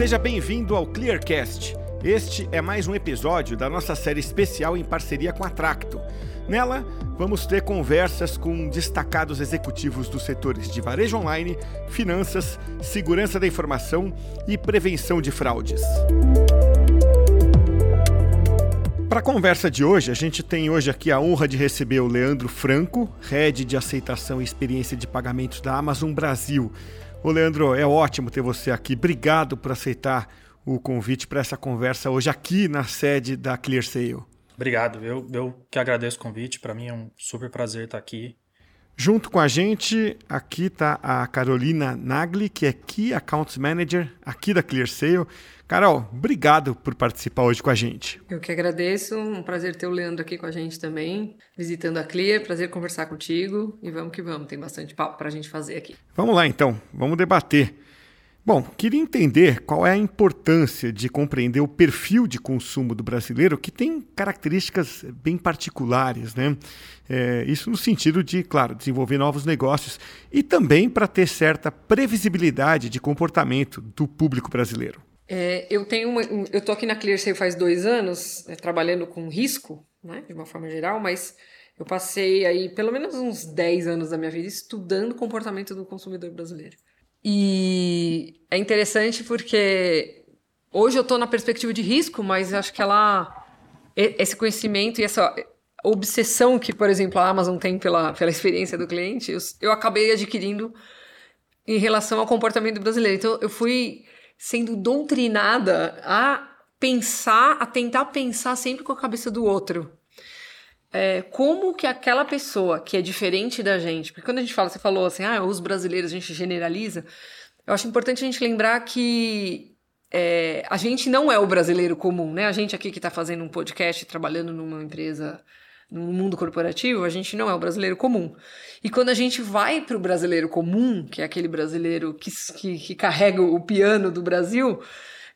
Seja bem-vindo ao Clearcast. Este é mais um episódio da nossa série especial em parceria com a Tracto. Nela, vamos ter conversas com destacados executivos dos setores de varejo online, finanças, segurança da informação e prevenção de fraudes. Para a conversa de hoje, a gente tem hoje aqui a honra de receber o Leandro Franco, Head de Aceitação e Experiência de Pagamentos da Amazon Brasil. Ô Leandro, é ótimo ter você aqui. Obrigado por aceitar o convite para essa conversa hoje aqui na sede da ClearSale. Obrigado, eu, eu que agradeço o convite. Para mim é um super prazer estar aqui. Junto com a gente, aqui está a Carolina Nagli, que é Key Account Manager aqui da ClearSale. Carol, obrigado por participar hoje com a gente. Eu que agradeço, um prazer ter o Leandro aqui com a gente também, visitando a Clear, prazer conversar contigo e vamos que vamos, tem bastante papo para a gente fazer aqui. Vamos lá então, vamos debater. Bom, queria entender qual é a importância de compreender o perfil de consumo do brasileiro, que tem características bem particulares, né? É, isso no sentido de, claro, desenvolver novos negócios e também para ter certa previsibilidade de comportamento do público brasileiro. É, eu tenho uma, eu estou aqui na ClearSale faz dois anos, é, trabalhando com risco, né, de uma forma geral, mas eu passei aí pelo menos uns 10 anos da minha vida estudando o comportamento do consumidor brasileiro. E é interessante porque hoje eu estou na perspectiva de risco, mas acho que ela esse conhecimento e essa obsessão que, por exemplo, a Amazon tem pela, pela experiência do cliente, eu, eu acabei adquirindo em relação ao comportamento brasileiro. Então, eu fui sendo doutrinada a pensar, a tentar pensar sempre com a cabeça do outro. É, como que aquela pessoa que é diferente da gente, porque quando a gente fala, você falou assim, ah, os brasileiros a gente generaliza, eu acho importante a gente lembrar que é, a gente não é o brasileiro comum, né? A gente aqui que está fazendo um podcast, trabalhando numa empresa no mundo corporativo, a gente não é o brasileiro comum. E quando a gente vai para o brasileiro comum, que é aquele brasileiro que, que, que carrega o piano do Brasil,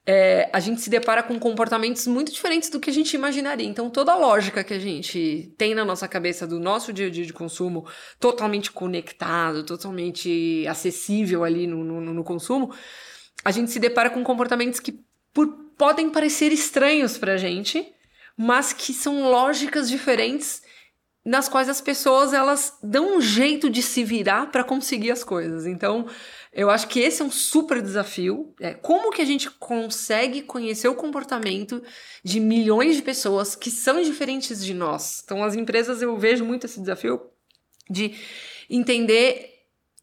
é, a gente se depara com comportamentos muito diferentes do que a gente imaginaria. Então, toda a lógica que a gente tem na nossa cabeça do nosso dia a dia de consumo, totalmente conectado, totalmente acessível ali no, no, no consumo, a gente se depara com comportamentos que por, podem parecer estranhos para a gente, mas que são lógicas diferentes nas quais as pessoas elas dão um jeito de se virar para conseguir as coisas. Então, eu acho que esse é um super desafio. É, como que a gente consegue conhecer o comportamento de milhões de pessoas que são diferentes de nós? Então, as empresas, eu vejo muito esse desafio de entender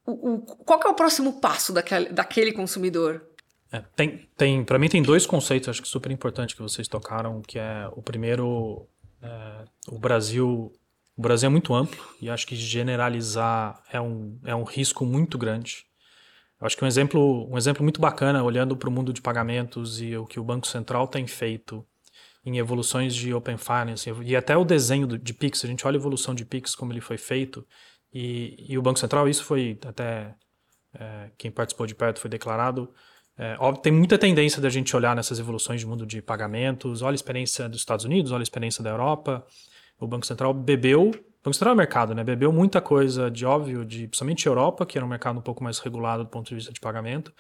o, o qual é o próximo passo daquele, daquele consumidor. É, tem, tem, para mim tem dois conceitos acho que super importantes que vocês tocaram, que é o primeiro, é, o Brasil, o Brasil é muito amplo e acho que generalizar é um, é um risco muito grande. Eu acho que um exemplo, um exemplo muito bacana, olhando para o mundo de pagamentos e o que o Banco Central tem feito em evoluções de Open Finance e até o desenho de Pix, a gente olha a evolução de Pix, como ele foi feito, e, e o Banco Central, isso foi até é, quem participou de perto foi declarado, é, óbvio, tem muita tendência da gente olhar nessas evoluções de mundo de pagamentos, olha a experiência dos Estados Unidos, olha a experiência da Europa. O Banco Central bebeu, o Banco Central é mercado, né? Bebeu muita coisa de óbvio, de principalmente Europa, que era um mercado um pouco mais regulado do ponto de vista de pagamento,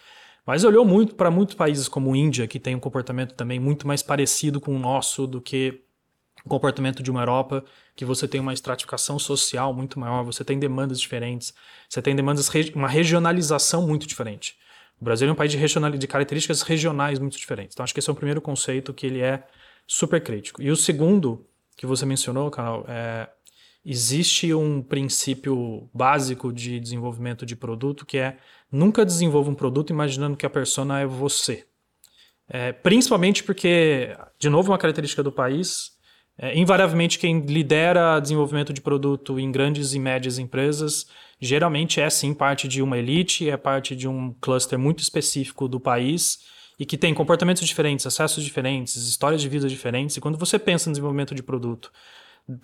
mas olhou muito para muitos países como Índia, que tem um comportamento também muito mais parecido com o nosso do que o comportamento de uma Europa, que você tem uma estratificação social muito maior, você tem demandas diferentes, você tem demandas, uma regionalização muito diferente. O Brasil é um país de, regional, de características regionais muito diferentes. Então, acho que esse é o primeiro conceito que ele é super crítico. E o segundo, que você mencionou, Carol, é existe um princípio básico de desenvolvimento de produto que é nunca desenvolva um produto imaginando que a persona é você. É, principalmente porque, de novo, uma característica do país, é, invariavelmente quem lidera desenvolvimento de produto em grandes e médias empresas geralmente é sim parte de uma elite, é parte de um cluster muito específico do país e que tem comportamentos diferentes, acessos diferentes, histórias de vida diferentes. E quando você pensa no desenvolvimento de produto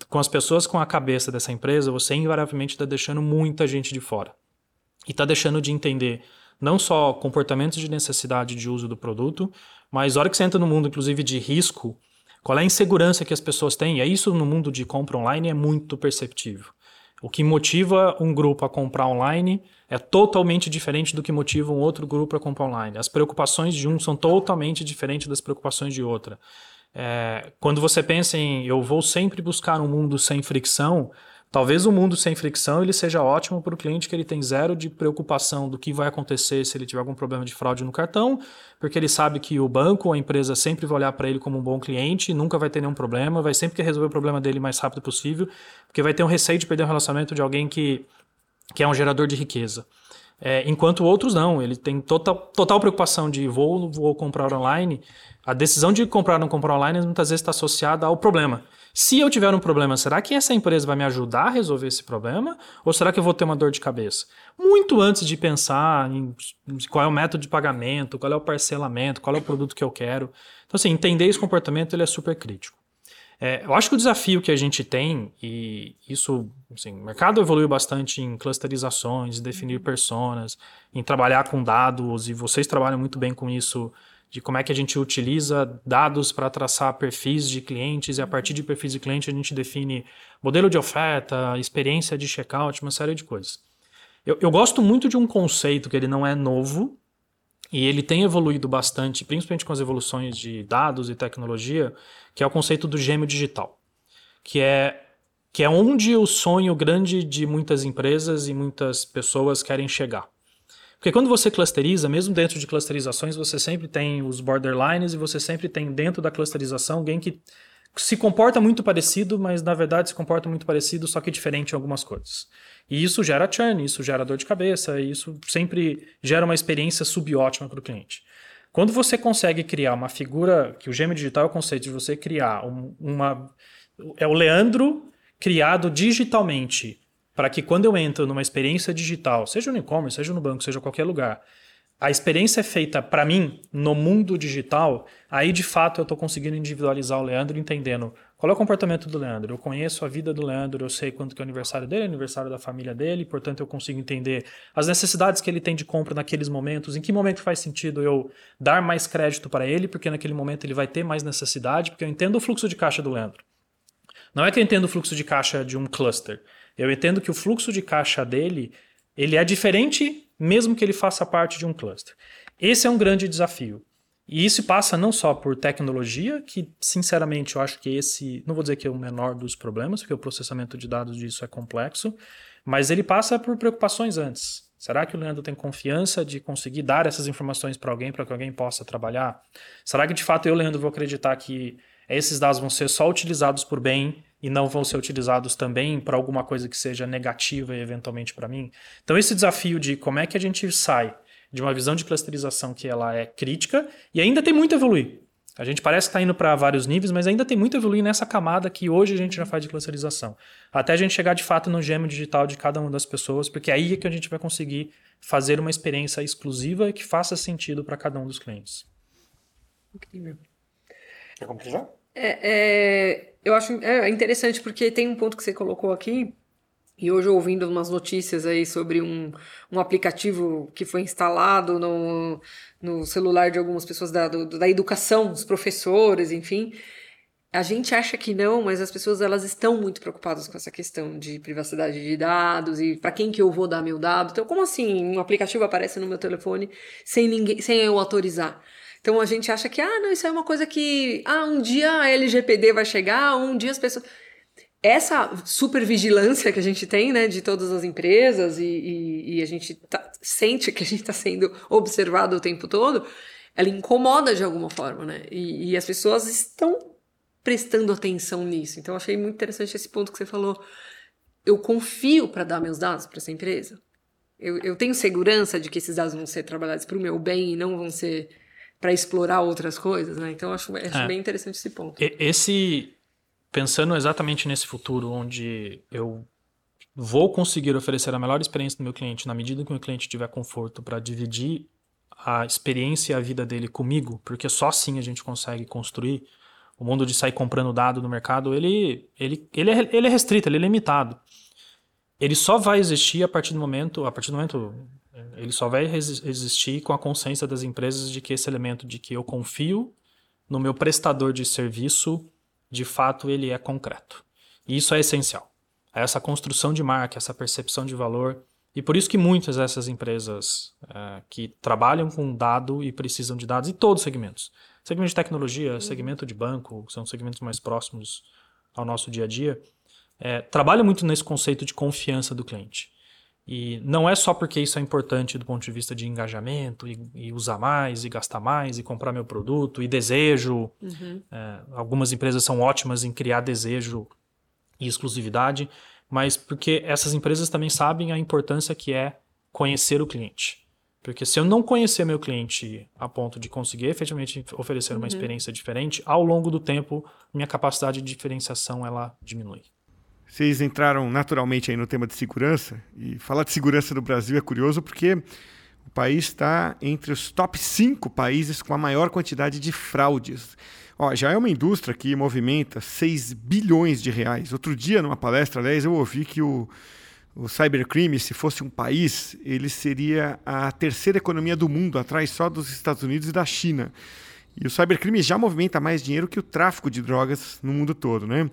com as pessoas com a cabeça dessa empresa, você invariavelmente está deixando muita gente de fora. E está deixando de entender não só comportamentos de necessidade de uso do produto, mas hora que você entra no mundo, inclusive, de risco, qual é a insegurança que as pessoas têm? E isso no mundo de compra online é muito perceptível. O que motiva um grupo a comprar online é totalmente diferente do que motiva um outro grupo a comprar online. As preocupações de um são totalmente diferentes das preocupações de outra. É, quando você pensa em eu vou sempre buscar um mundo sem fricção, Talvez o mundo sem fricção ele seja ótimo para o cliente que ele tem zero de preocupação do que vai acontecer se ele tiver algum problema de fraude no cartão, porque ele sabe que o banco ou a empresa sempre vai olhar para ele como um bom cliente, nunca vai ter nenhum problema, vai sempre resolver o problema dele o mais rápido possível, porque vai ter um receio de perder o um relacionamento de alguém que, que é um gerador de riqueza. É, enquanto outros não, ele tem total, total preocupação de vou vou comprar online. A decisão de comprar ou não comprar online muitas vezes está associada ao problema. Se eu tiver um problema, será que essa empresa vai me ajudar a resolver esse problema? Ou será que eu vou ter uma dor de cabeça? Muito antes de pensar em qual é o método de pagamento, qual é o parcelamento, qual é o produto que eu quero. Então, assim, entender esse comportamento ele é super crítico. É, eu acho que o desafio que a gente tem, e isso, assim, o mercado evoluiu bastante em clusterizações, definir personas, em trabalhar com dados, e vocês trabalham muito bem com isso de como é que a gente utiliza dados para traçar perfis de clientes e a partir de perfis de cliente a gente define modelo de oferta, experiência de checkout, uma série de coisas. Eu, eu gosto muito de um conceito que ele não é novo e ele tem evoluído bastante, principalmente com as evoluções de dados e tecnologia, que é o conceito do gêmeo digital, que é que é onde o sonho grande de muitas empresas e muitas pessoas querem chegar. Porque quando você clusteriza, mesmo dentro de clusterizações, você sempre tem os borderlines e você sempre tem dentro da clusterização alguém que se comporta muito parecido, mas na verdade se comporta muito parecido, só que diferente em algumas coisas. E isso gera churn, isso gera dor de cabeça, e isso sempre gera uma experiência subótima para o cliente. Quando você consegue criar uma figura, que o gêmeo digital é o conceito de você criar um, uma. É o Leandro criado digitalmente para que quando eu entro numa experiência digital, seja no e-commerce, seja no banco, seja qualquer lugar, a experiência é feita para mim no mundo digital, aí de fato eu estou conseguindo individualizar o Leandro, entendendo qual é o comportamento do Leandro. Eu conheço a vida do Leandro, eu sei quanto que é o aniversário dele, aniversário da família dele, portanto eu consigo entender as necessidades que ele tem de compra naqueles momentos, em que momento faz sentido eu dar mais crédito para ele, porque naquele momento ele vai ter mais necessidade, porque eu entendo o fluxo de caixa do Leandro. Não é que eu entendo o fluxo de caixa de um cluster. Eu entendo que o fluxo de caixa dele ele é diferente mesmo que ele faça parte de um cluster. Esse é um grande desafio. E isso passa não só por tecnologia, que sinceramente eu acho que esse, não vou dizer que é o menor dos problemas, porque o processamento de dados disso é complexo, mas ele passa por preocupações antes. Será que o Leandro tem confiança de conseguir dar essas informações para alguém, para que alguém possa trabalhar? Será que de fato eu, Leandro, vou acreditar que esses dados vão ser só utilizados por bem e não vão ser utilizados também para alguma coisa que seja negativa e eventualmente para mim. Então esse desafio de como é que a gente sai de uma visão de clusterização que ela é crítica e ainda tem muito a evoluir. A gente parece que está indo para vários níveis, mas ainda tem muito a evoluir nessa camada que hoje a gente já faz de clusterização. Até a gente chegar de fato no gêmeo digital de cada uma das pessoas, porque aí é que a gente vai conseguir fazer uma experiência exclusiva que faça sentido para cada um dos clientes. Incrível. Quer completar? É, é, eu acho é interessante porque tem um ponto que você colocou aqui, e hoje ouvindo umas notícias aí sobre um, um aplicativo que foi instalado no, no celular de algumas pessoas da, do, da educação, dos professores, enfim. A gente acha que não, mas as pessoas elas estão muito preocupadas com essa questão de privacidade de dados e para quem que eu vou dar meu dado. Então, como assim um aplicativo aparece no meu telefone sem ninguém, sem eu autorizar? Então a gente acha que, ah, não, isso é uma coisa que, ah, um dia a LGPD vai chegar, um dia as pessoas. Essa supervigilância que a gente tem, né, de todas as empresas e, e, e a gente tá, sente que a gente está sendo observado o tempo todo, ela incomoda de alguma forma, né? E, e as pessoas estão prestando atenção nisso. Então, achei muito interessante esse ponto que você falou. Eu confio para dar meus dados para essa empresa. Eu, eu tenho segurança de que esses dados vão ser trabalhados para o meu bem e não vão ser para explorar outras coisas, né? Então acho, acho é. bem interessante esse ponto. Esse pensando exatamente nesse futuro onde eu vou conseguir oferecer a melhor experiência do meu cliente na medida que o meu cliente tiver conforto para dividir a experiência e a vida dele comigo, porque só assim a gente consegue construir o mundo de sair comprando dado no mercado, ele, ele, ele, é, ele é restrito, ele é limitado. Ele só vai existir a partir do momento, a partir do momento ele só vai existir com a consciência das empresas de que esse elemento de que eu confio no meu prestador de serviço, de fato ele é concreto. E isso é essencial. a essa construção de marca, essa percepção de valor. E por isso que muitas dessas empresas é, que trabalham com dado e precisam de dados, em todos os segmentos, segmento de tecnologia, uhum. segmento de banco, são segmentos mais próximos ao nosso dia a dia, é, trabalham muito nesse conceito de confiança do cliente. E não é só porque isso é importante do ponto de vista de engajamento, e, e usar mais, e gastar mais, e comprar meu produto, e desejo. Uhum. É, algumas empresas são ótimas em criar desejo e exclusividade, mas porque essas empresas também sabem a importância que é conhecer o cliente. Porque se eu não conhecer meu cliente a ponto de conseguir efetivamente oferecer uma uhum. experiência diferente, ao longo do tempo, minha capacidade de diferenciação ela diminui. Vocês entraram naturalmente aí no tema de segurança, e falar de segurança no Brasil é curioso porque o país está entre os top 5 países com a maior quantidade de fraudes. Ó, já é uma indústria que movimenta 6 bilhões de reais. Outro dia, numa palestra, aliás, eu ouvi que o, o cybercrime, se fosse um país, ele seria a terceira economia do mundo, atrás só dos Estados Unidos e da China. E o cybercrime já movimenta mais dinheiro que o tráfico de drogas no mundo todo, né?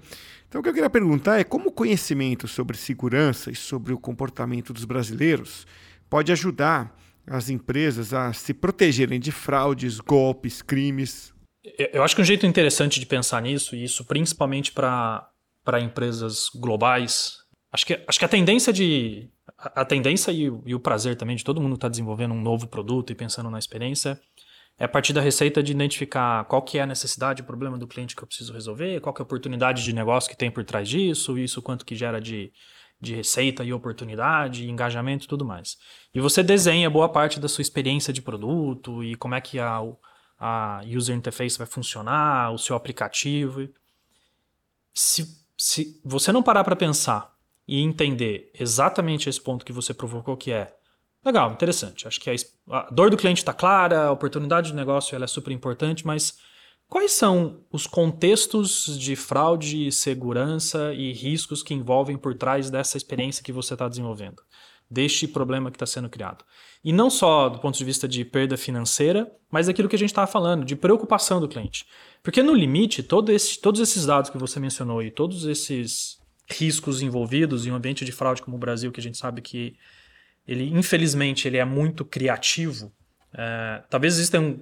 Então, o que eu queria perguntar é como o conhecimento sobre segurança e sobre o comportamento dos brasileiros pode ajudar as empresas a se protegerem de fraudes, golpes, crimes. Eu acho que um jeito interessante de pensar nisso, e isso principalmente para empresas globais, acho que, acho que a tendência de. A, tendência e o, e o prazer também de todo mundo estar tá desenvolvendo um novo produto e pensando na experiência é a partir da receita de identificar qual que é a necessidade, o problema do cliente que eu preciso resolver, qual que é a oportunidade de negócio que tem por trás disso, isso quanto que gera de, de receita e oportunidade, engajamento e tudo mais. E você desenha boa parte da sua experiência de produto e como é que a, a user interface vai funcionar, o seu aplicativo. Se, se você não parar para pensar e entender exatamente esse ponto que você provocou, que é Legal, interessante. Acho que a, a dor do cliente está clara, a oportunidade de negócio ela é super importante, mas quais são os contextos de fraude, segurança e riscos que envolvem por trás dessa experiência que você está desenvolvendo? Deste problema que está sendo criado. E não só do ponto de vista de perda financeira, mas daquilo que a gente estava falando, de preocupação do cliente. Porque no limite, todo esse, todos esses dados que você mencionou e todos esses riscos envolvidos em um ambiente de fraude como o Brasil, que a gente sabe que ele infelizmente ele é muito criativo. É, talvez existam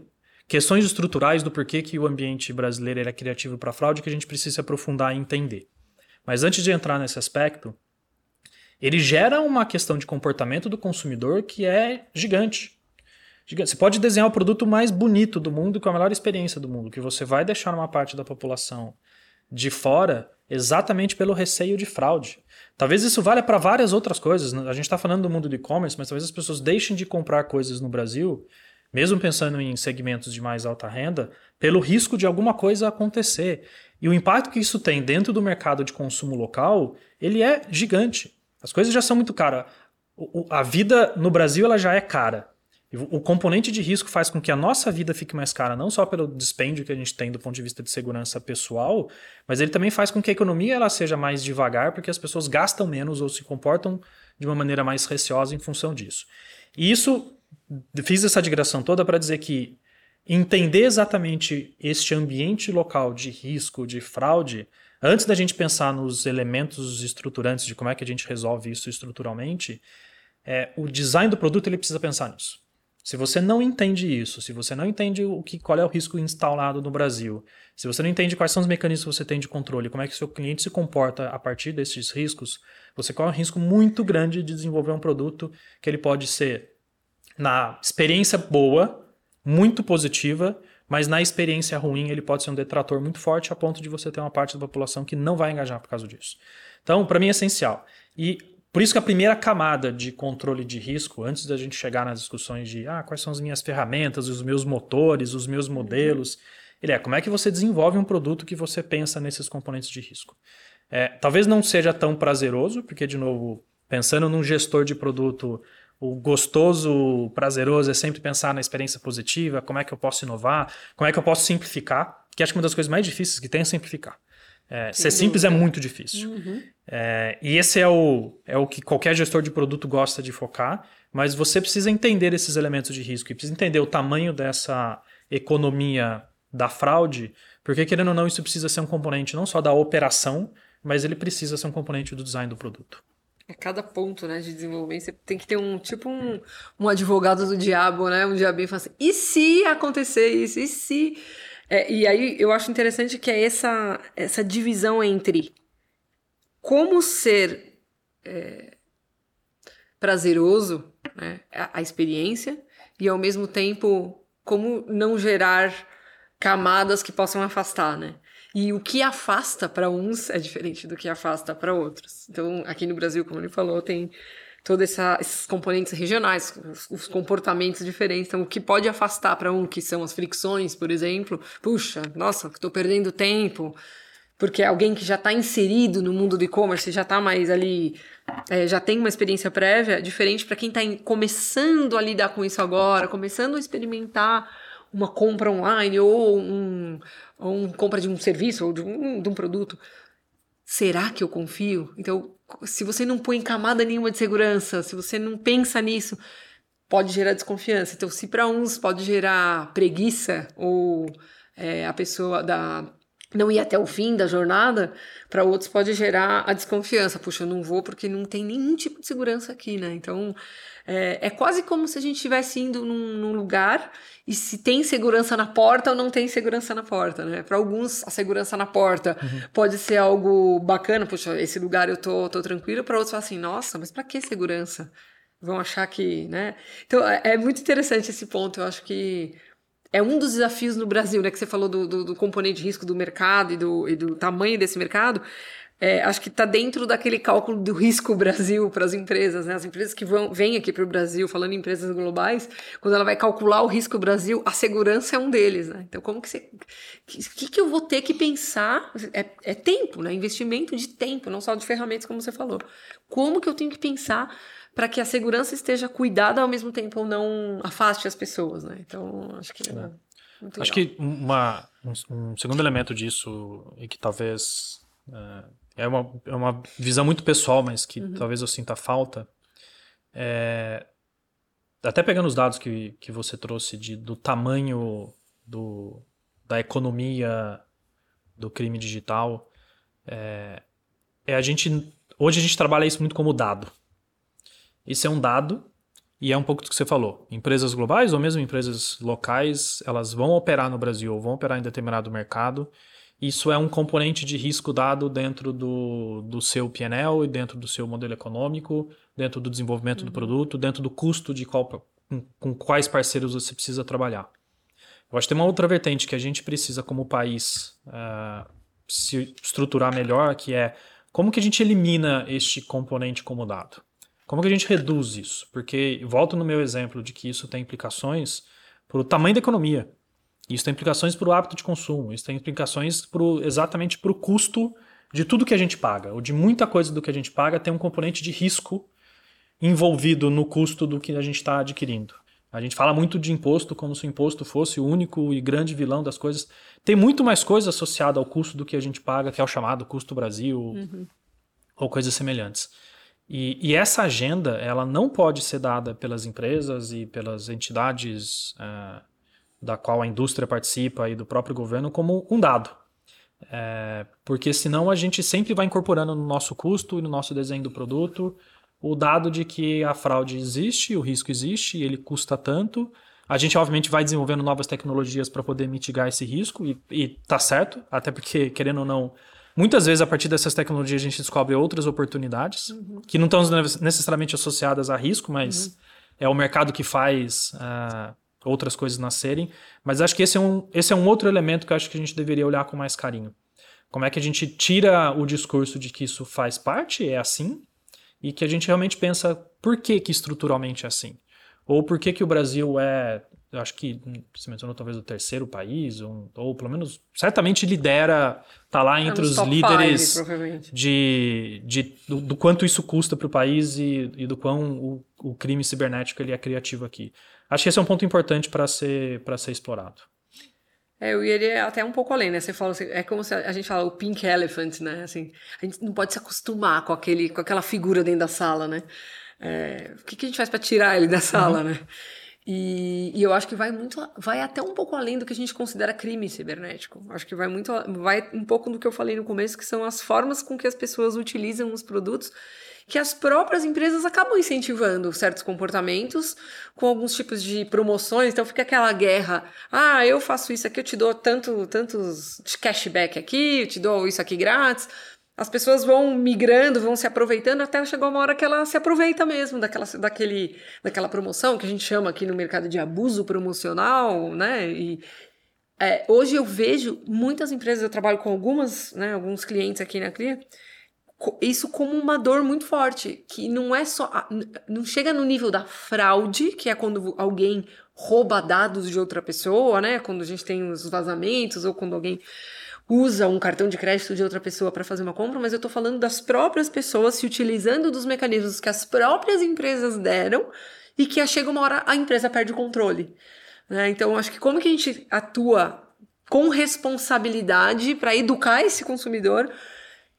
questões estruturais do porquê que o ambiente brasileiro é criativo para fraude que a gente precisa aprofundar e entender. Mas antes de entrar nesse aspecto, ele gera uma questão de comportamento do consumidor que é gigante. gigante. Você pode desenhar o produto mais bonito do mundo com a melhor experiência do mundo, que você vai deixar uma parte da população de fora exatamente pelo receio de fraude. Talvez isso valha para várias outras coisas. Né? A gente está falando do mundo do e-commerce, mas talvez as pessoas deixem de comprar coisas no Brasil, mesmo pensando em segmentos de mais alta renda, pelo risco de alguma coisa acontecer. E o impacto que isso tem dentro do mercado de consumo local, ele é gigante. As coisas já são muito caras. A vida no Brasil ela já é cara. O componente de risco faz com que a nossa vida fique mais cara, não só pelo dispêndio que a gente tem do ponto de vista de segurança pessoal, mas ele também faz com que a economia ela seja mais devagar, porque as pessoas gastam menos ou se comportam de uma maneira mais receosa em função disso. E isso, fiz essa digressão toda para dizer que entender exatamente este ambiente local de risco, de fraude, antes da gente pensar nos elementos estruturantes de como é que a gente resolve isso estruturalmente, é, o design do produto ele precisa pensar nisso. Se você não entende isso, se você não entende o que, qual é o risco instalado no Brasil, se você não entende quais são os mecanismos que você tem de controle, como é que seu cliente se comporta a partir desses riscos, você corre um risco muito grande de desenvolver um produto que ele pode ser, na experiência boa, muito positiva, mas na experiência ruim ele pode ser um detrator muito forte a ponto de você ter uma parte da população que não vai engajar por causa disso. Então, para mim é essencial. E por isso que a primeira camada de controle de risco, antes da gente chegar nas discussões de ah, quais são as minhas ferramentas, os meus motores, os meus modelos, ele é como é que você desenvolve um produto que você pensa nesses componentes de risco. É, talvez não seja tão prazeroso, porque, de novo, pensando num gestor de produto, o gostoso, prazeroso é sempre pensar na experiência positiva, como é que eu posso inovar, como é que eu posso simplificar, que acho que uma das coisas mais difíceis que tem é simplificar. É, ser simples é muito difícil. Uhum. É, e esse é o, é o que qualquer gestor de produto gosta de focar, mas você precisa entender esses elementos de risco e precisa entender o tamanho dessa economia da fraude, porque querendo ou não, isso precisa ser um componente não só da operação, mas ele precisa ser um componente do design do produto. A cada ponto né, de desenvolvimento, você tem que ter um tipo um, um advogado do diabo, né? Um diabinho fala assim, e se acontecer isso? E se. É, e aí eu acho interessante que é essa, essa divisão entre como ser é, prazeroso, né, a, a experiência, e ao mesmo tempo como não gerar camadas que possam afastar, né? E o que afasta para uns é diferente do que afasta para outros. Então, aqui no Brasil, como ele falou, tem todos esses componentes regionais, os, os, comportamentos diferentes. Então, o que pode afastar para um, que são as fricções, por exemplo, puxa, nossa, estou perdendo tempo, porque alguém que já está inserido no mundo do e-commerce, já está mais ali, é, já tem uma experiência prévia, diferente para quem está começando a lidar com isso agora, começando a experimentar uma compra online ou um, ou compra de um serviço ou de um, de um produto. Será que eu confio? Então, se você não põe camada nenhuma de segurança, se você não pensa nisso, pode gerar desconfiança. Então, se para uns pode gerar preguiça ou é, a pessoa da não ir até o fim da jornada, para outros pode gerar a desconfiança. Puxa, eu não vou porque não tem nenhum tipo de segurança aqui, né? Então, é, é quase como se a gente estivesse indo num, num, lugar e se tem segurança na porta ou não tem segurança na porta, né? Para alguns, a segurança na porta uhum. pode ser algo bacana, puxa, esse lugar eu tô, tô tranquilo, para outros assim, nossa, mas para que segurança? Vão achar que, né? Então, é, é muito interessante esse ponto, eu acho que é um dos desafios no Brasil, né? Que você falou do, do, do componente de risco do mercado e do, e do tamanho desse mercado é, acho que está dentro daquele cálculo do risco Brasil para as empresas, né? As empresas que vão, vêm aqui para o Brasil, falando em empresas globais, quando ela vai calcular o risco Brasil, a segurança é um deles, né? Então, como que você. O que, que eu vou ter que pensar? É, é tempo, né? Investimento de tempo, não só de ferramentas, como você falou. Como que eu tenho que pensar para que a segurança esteja cuidada ao mesmo tempo ou não afaste as pessoas, né? Então, acho que. É acho que uma, um, um, segundo elemento disso, e que talvez. Uh, é uma, é uma visão muito pessoal, mas que uhum. talvez eu sinta falta. É, até pegando os dados que, que você trouxe de, do tamanho do, da economia do crime digital, é, é a gente hoje a gente trabalha isso muito como dado. Isso é um dado e é um pouco do que você falou. Empresas globais ou mesmo empresas locais, elas vão operar no Brasil ou vão operar em determinado mercado isso é um componente de risco dado dentro do, do seu PNL e dentro do seu modelo econômico, dentro do desenvolvimento uhum. do produto, dentro do custo de qual, com, com, quais parceiros você precisa trabalhar. Eu acho que tem uma outra vertente que a gente precisa, como país, uh, se estruturar melhor, que é como que a gente elimina este componente como dado? Como que a gente reduz isso? Porque, volto no meu exemplo de que isso tem implicações para o tamanho da economia. Isso tem implicações para o hábito de consumo, isso tem implicações pro, exatamente para o custo de tudo que a gente paga, ou de muita coisa do que a gente paga tem um componente de risco envolvido no custo do que a gente está adquirindo. A gente fala muito de imposto como se o imposto fosse o único e grande vilão das coisas. Tem muito mais coisa associada ao custo do que a gente paga, que é o chamado custo Brasil uhum. ou coisas semelhantes. E, e, essa agenda ela não pode ser dada pelas empresas e pelas entidades uh, da qual a indústria participa e do próprio governo como um dado. É, porque senão a gente sempre vai incorporando no nosso custo e no nosso desenho do produto o dado de que a fraude existe, o risco existe, ele custa tanto. A gente, obviamente, vai desenvolvendo novas tecnologias para poder mitigar esse risco, e, e tá certo, até porque, querendo ou não, muitas vezes a partir dessas tecnologias a gente descobre outras oportunidades uhum. que não estão necessariamente associadas a risco, mas uhum. é o mercado que faz. Uh, outras coisas nascerem. Mas acho que esse é, um, esse é um outro elemento que eu acho que a gente deveria olhar com mais carinho. Como é que a gente tira o discurso de que isso faz parte, é assim, e que a gente realmente pensa por que, que estruturalmente é assim. Ou por que, que o Brasil é, eu acho que você mencionou talvez o terceiro país, ou, ou pelo menos certamente lidera, tá lá é entre é os líderes five, de, de, do, do, quanto isso custa para o país e, e do quão o, o crime cibernético ele é criativo aqui. Acho que esse é um ponto importante para ser, ser explorado. É, eu iria até um pouco além, né? Você fala assim, é como se a gente fala o pink elephant, né? Assim, a gente não pode se acostumar com, aquele, com aquela figura dentro da sala, né? É, o que, que a gente faz para tirar ele da sala, uhum. né? E, e, eu acho que vai muito, vai até um pouco além do que a gente considera crime cibernético. Acho que vai muito, vai um pouco do que eu falei no começo, que são as formas com que as pessoas utilizam os produtos, que as próprias empresas acabam incentivando certos comportamentos com alguns tipos de promoções. Então fica aquela guerra: ah, eu faço isso aqui, eu te dou tanto, tantos cashback aqui, eu te dou isso aqui grátis as pessoas vão migrando, vão se aproveitando até chegar uma hora que ela se aproveita mesmo daquela, daquele, daquela promoção que a gente chama aqui no mercado de abuso promocional, né? E é, hoje eu vejo muitas empresas, eu trabalho com algumas, né, alguns clientes aqui na CRIA, isso como uma dor muito forte, que não é só. Não chega no nível da fraude, que é quando alguém rouba dados de outra pessoa, né? Quando a gente tem os vazamentos, ou quando alguém usa um cartão de crédito de outra pessoa para fazer uma compra, mas eu estou falando das próprias pessoas se utilizando dos mecanismos que as próprias empresas deram e que chega uma hora a empresa perde o controle. Né? Então, acho que como que a gente atua com responsabilidade para educar esse consumidor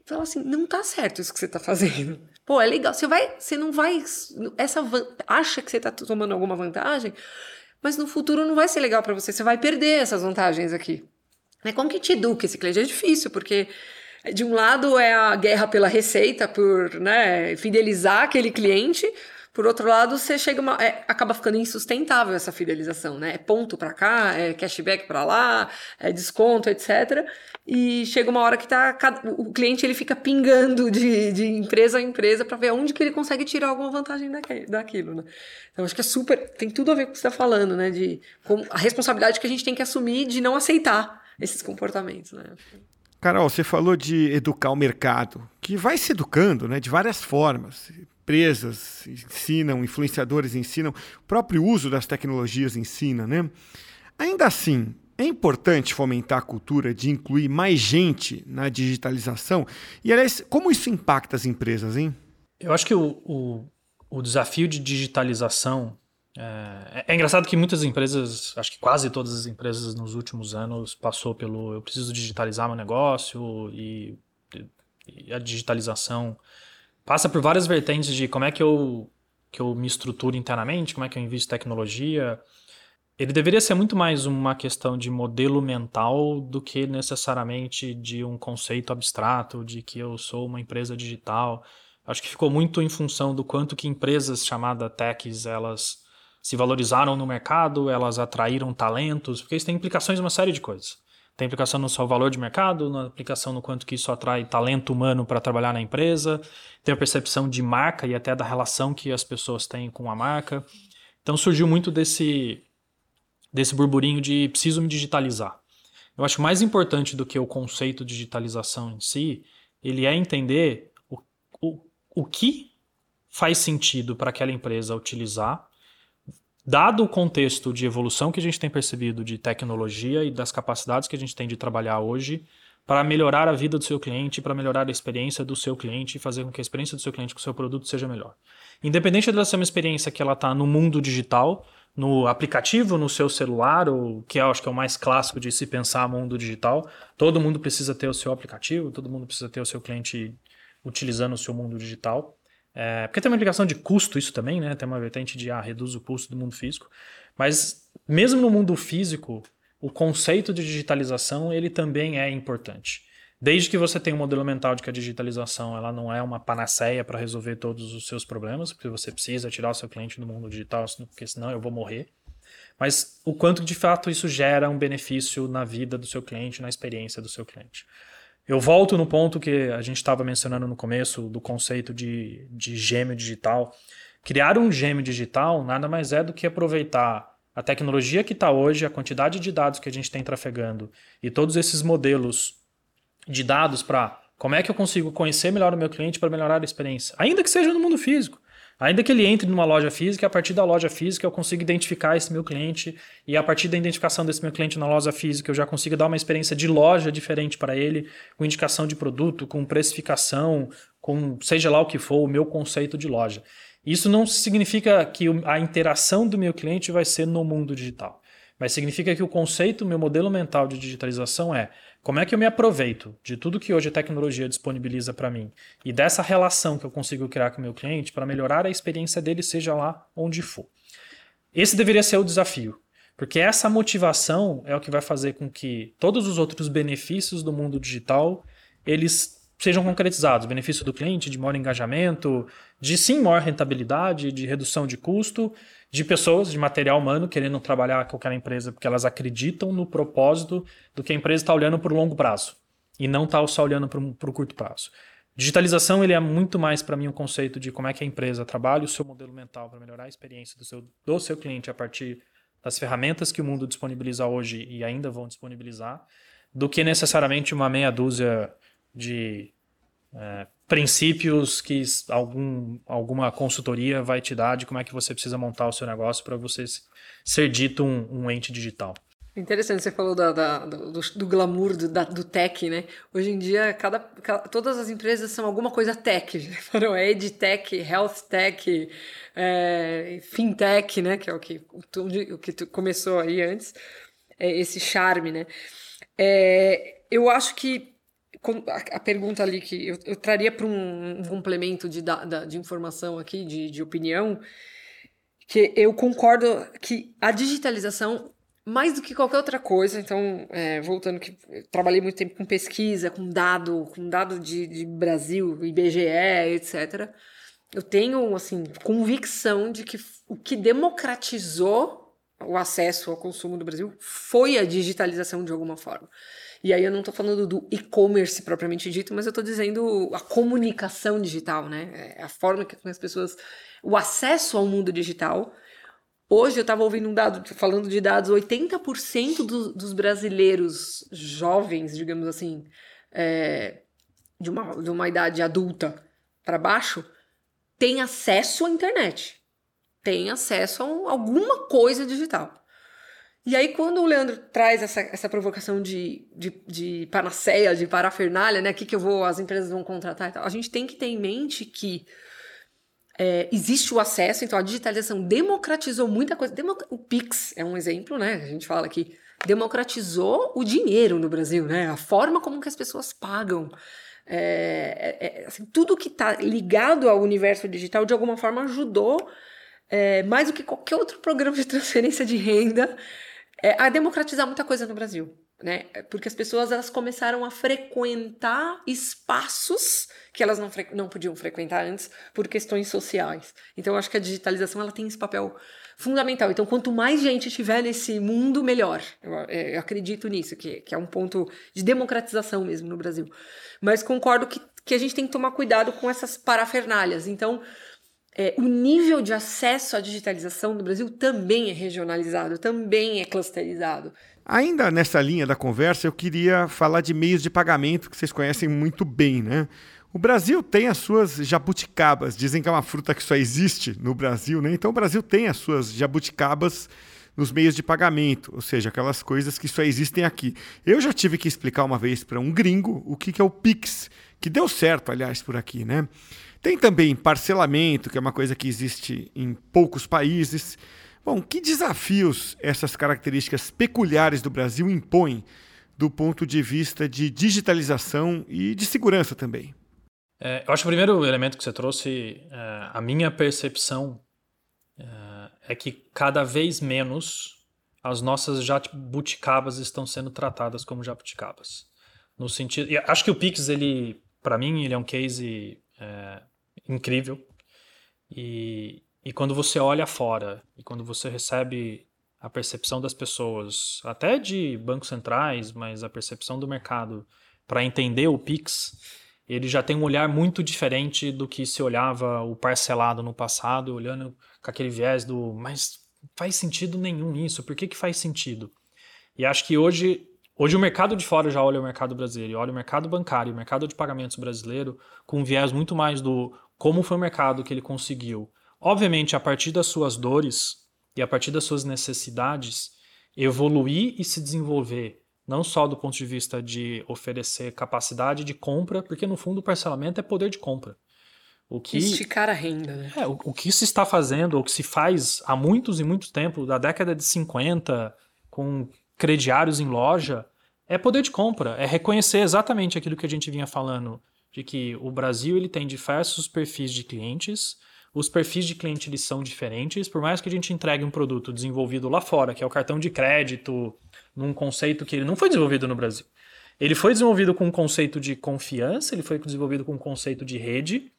fala assim, não tá certo isso que você tá fazendo. Pô, é legal. Você vai, você não vai essa acha que você tá tomando alguma vantagem, mas no futuro não vai ser legal para você. Você vai perder essas vantagens aqui. Né? Como que te educa esse cliente? É difícil, porque de um lado é a guerra pela receita, por né, fidelizar aquele cliente, por outro lado, você chega uma, é, acaba ficando insustentável essa fidelização, né? É ponto para cá, é cashback para lá, é desconto, etc. E chega uma hora que tá, o cliente ele fica pingando de, de empresa a empresa para ver onde que ele consegue tirar alguma vantagem daquilo, né? Então acho que é super, tem tudo a ver com o que você está falando, né? De a responsabilidade que a gente tem que assumir de não aceitar esses comportamentos, né? Carol, você falou de educar o mercado, que vai se educando né, de várias formas. Empresas ensinam, influenciadores ensinam, o próprio uso das tecnologias ensina. Né? Ainda assim, é importante fomentar a cultura de incluir mais gente na digitalização. E, aliás, como isso impacta as empresas, hein? Eu acho que o, o, o desafio de digitalização é, é, engraçado que muitas empresas, acho que quase todas as empresas nos últimos anos passou pelo eu preciso digitalizar meu negócio e, e a digitalização passa por várias vertentes de como é que eu que eu me estruturo internamente, como é que eu invisto tecnologia. Ele deveria ser muito mais uma questão de modelo mental do que necessariamente de um conceito abstrato de que eu sou uma empresa digital. Acho que ficou muito em função do quanto que empresas chamadas techs elas se valorizaram no mercado, elas atraíram talentos, porque isso tem implicações em uma série de coisas. Tem implicação no seu valor de mercado, na aplicação no quanto que isso atrai talento humano para trabalhar na empresa, tem a percepção de marca e até da relação que as pessoas têm com a marca. Então surgiu muito desse, desse burburinho de preciso me digitalizar. Eu acho mais importante do que o conceito de digitalização em si, ele é entender o, o, o que faz sentido para aquela empresa utilizar Dado o contexto de evolução que a gente tem percebido de tecnologia e das capacidades que a gente tem de trabalhar hoje, para melhorar a vida do seu cliente, para melhorar a experiência do seu cliente e fazer com que a experiência do seu cliente com o seu produto seja melhor. Independente dela ser uma experiência que ela está no mundo digital, no aplicativo, no seu celular, ou que eu acho que é o mais clássico de se pensar mundo digital, todo mundo precisa ter o seu aplicativo, todo mundo precisa ter o seu cliente utilizando o seu mundo digital. É, porque tem uma implicação de custo isso também, né? Tem uma vertente de ah, reduz o custo do mundo físico. Mas mesmo no mundo físico, o conceito de digitalização ele também é importante. Desde que você tenha um modelo mental de que a digitalização ela não é uma panaceia para resolver todos os seus problemas, porque você precisa tirar o seu cliente do mundo digital, porque senão eu vou morrer. Mas o quanto de fato isso gera um benefício na vida do seu cliente, na experiência do seu cliente. Eu volto no ponto que a gente estava mencionando no começo do conceito de, de gêmeo digital. Criar um gêmeo digital nada mais é do que aproveitar a tecnologia que está hoje, a quantidade de dados que a gente tem trafegando e todos esses modelos de dados para como é que eu consigo conhecer melhor o meu cliente para melhorar a experiência, ainda que seja no mundo físico. Ainda que ele entre numa loja física, a partir da loja física eu consigo identificar esse meu cliente e a partir da identificação desse meu cliente na loja física eu já consigo dar uma experiência de loja diferente para ele, com indicação de produto, com precificação, com seja lá o que for, o meu conceito de loja. Isso não significa que a interação do meu cliente vai ser no mundo digital, mas significa que o conceito, meu modelo mental de digitalização é como é que eu me aproveito de tudo que hoje a tecnologia disponibiliza para mim e dessa relação que eu consigo criar com o meu cliente para melhorar a experiência dele, seja lá onde for? esse deveria ser o desafio. Porque essa motivação é o que vai fazer com que todos os outros benefícios do mundo digital eles sejam concretizados. Benefício do cliente, de maior engajamento, de sim maior rentabilidade, de redução de custo, de pessoas, de material humano querendo trabalhar com aquela empresa porque elas acreditam no propósito do que a empresa está olhando para o longo prazo e não está só olhando para o curto prazo. Digitalização ele é muito mais para mim um conceito de como é que a empresa trabalha o seu modelo mental para melhorar a experiência do seu, do seu cliente a partir das ferramentas que o mundo disponibiliza hoje e ainda vão disponibilizar, do que necessariamente uma meia dúzia de é, princípios que algum, alguma consultoria vai te dar de como é que você precisa montar o seu negócio para você ser dito um, um ente digital. Interessante, você falou da, da, do, do, glamour do, da, do tech, né? Hoje em dia, cada, cada, todas as empresas são alguma coisa tech. Foram é edtech, health tech, é, fintech, né? Que é o que, o, que começou aí antes. É esse charme, né? É, eu acho que a, pergunta ali que eu, eu traria para um, um, complemento de, da, de informação aqui, de, de opinião, que eu concordo que a digitalização mais do que qualquer outra coisa, então, é, voltando que trabalhei muito tempo com pesquisa, com dado, com dado de, de Brasil, IBGE, etc. Eu tenho, assim, convicção de que o que democratizou o acesso ao consumo do Brasil foi a digitalização de alguma forma. E aí eu não estou falando do e-commerce propriamente dito, mas eu estou dizendo a comunicação digital, né? É a forma que as pessoas. O acesso ao mundo digital Hoje eu estava ouvindo um dado, falando de dados, 80% do, dos brasileiros jovens, digamos assim, é, de, uma, de uma idade adulta para baixo, tem acesso à internet. Tem acesso a alguma coisa digital. E aí, quando o Leandro traz essa, essa provocação de, de, de panaceia, de parafernália, né? O que, que eu vou, as empresas vão contratar e tal, a gente tem que ter em mente que é, existe o acesso, então a digitalização democratizou muita coisa. O Pix é um exemplo, né? A gente fala que democratizou o dinheiro no Brasil, né? A forma como que as pessoas pagam. É, é, é assim, tudo que está ligado ao universo digital de alguma forma ajudou é, mais do que qualquer outro programa de transferência de renda é, a democratizar muita coisa no Brasil né? Porque as pessoas elas começaram a frequentar espaços que elas não, não podiam frequentar antes por questões sociais. Então eu acho que a digitalização ela tem esse papel fundamental. Então quanto mais gente tiver nesse mundo, melhor. Eu, é, eu acredito nisso, que, que é um ponto de democratização mesmo no Brasil. Mas concordo que, que a gente tem que tomar cuidado com essas parafernálias. Então é, o nível de acesso à digitalização no Brasil também é regionalizado, também é clusterizado. Ainda nessa linha da conversa, eu queria falar de meios de pagamento que vocês conhecem muito bem, né? O Brasil tem as suas jabuticabas, dizem que é uma fruta que só existe no Brasil, né? Então o Brasil tem as suas jabuticabas nos meios de pagamento, ou seja, aquelas coisas que só existem aqui. Eu já tive que explicar uma vez para um gringo o que é o Pix, que deu certo, aliás, por aqui, né? Tem também parcelamento, que é uma coisa que existe em poucos países. Bom, que desafios essas características peculiares do Brasil impõem do ponto de vista de digitalização e de segurança também? É, eu acho que o primeiro elemento que você trouxe, é, a minha percepção é, é, que cada vez menos as nossas jabuticabas estão sendo tratadas como jabuticabas. No sentido, acho que o Pix, para mim, ele é um case é, incrível. E, e quando você olha fora e quando você recebe a percepção das pessoas, até de bancos centrais, mas a percepção do mercado para entender o Pix, ele já tem um olhar muito diferente do que se olhava o parcelado no passado, olhando com aquele viés do mas faz sentido nenhum isso, por que, que faz sentido? E acho que hoje, hoje o mercado de fora já olha o mercado brasileiro, olha o mercado bancário, o mercado de pagamentos brasileiro com um viés muito mais do como foi o mercado que ele conseguiu obviamente, a partir das suas dores e a partir das suas necessidades, evoluir e se desenvolver, não só do ponto de vista de oferecer capacidade de compra, porque no fundo o parcelamento é poder de compra. O que, Esticar a renda, né? É, o, o que se está fazendo, ou que se faz há muitos e muitos tempos, da década de 50, com crediários em loja, é poder de compra, é reconhecer exatamente aquilo que a gente vinha falando, de que o Brasil ele tem diversos perfis de clientes, os perfis de cliente eles são diferentes, por mais que a gente entregue um produto desenvolvido lá fora, que é o cartão de crédito, num conceito que ele não foi desenvolvido no Brasil. Ele foi desenvolvido com um conceito de confiança, ele foi desenvolvido com um conceito de rede,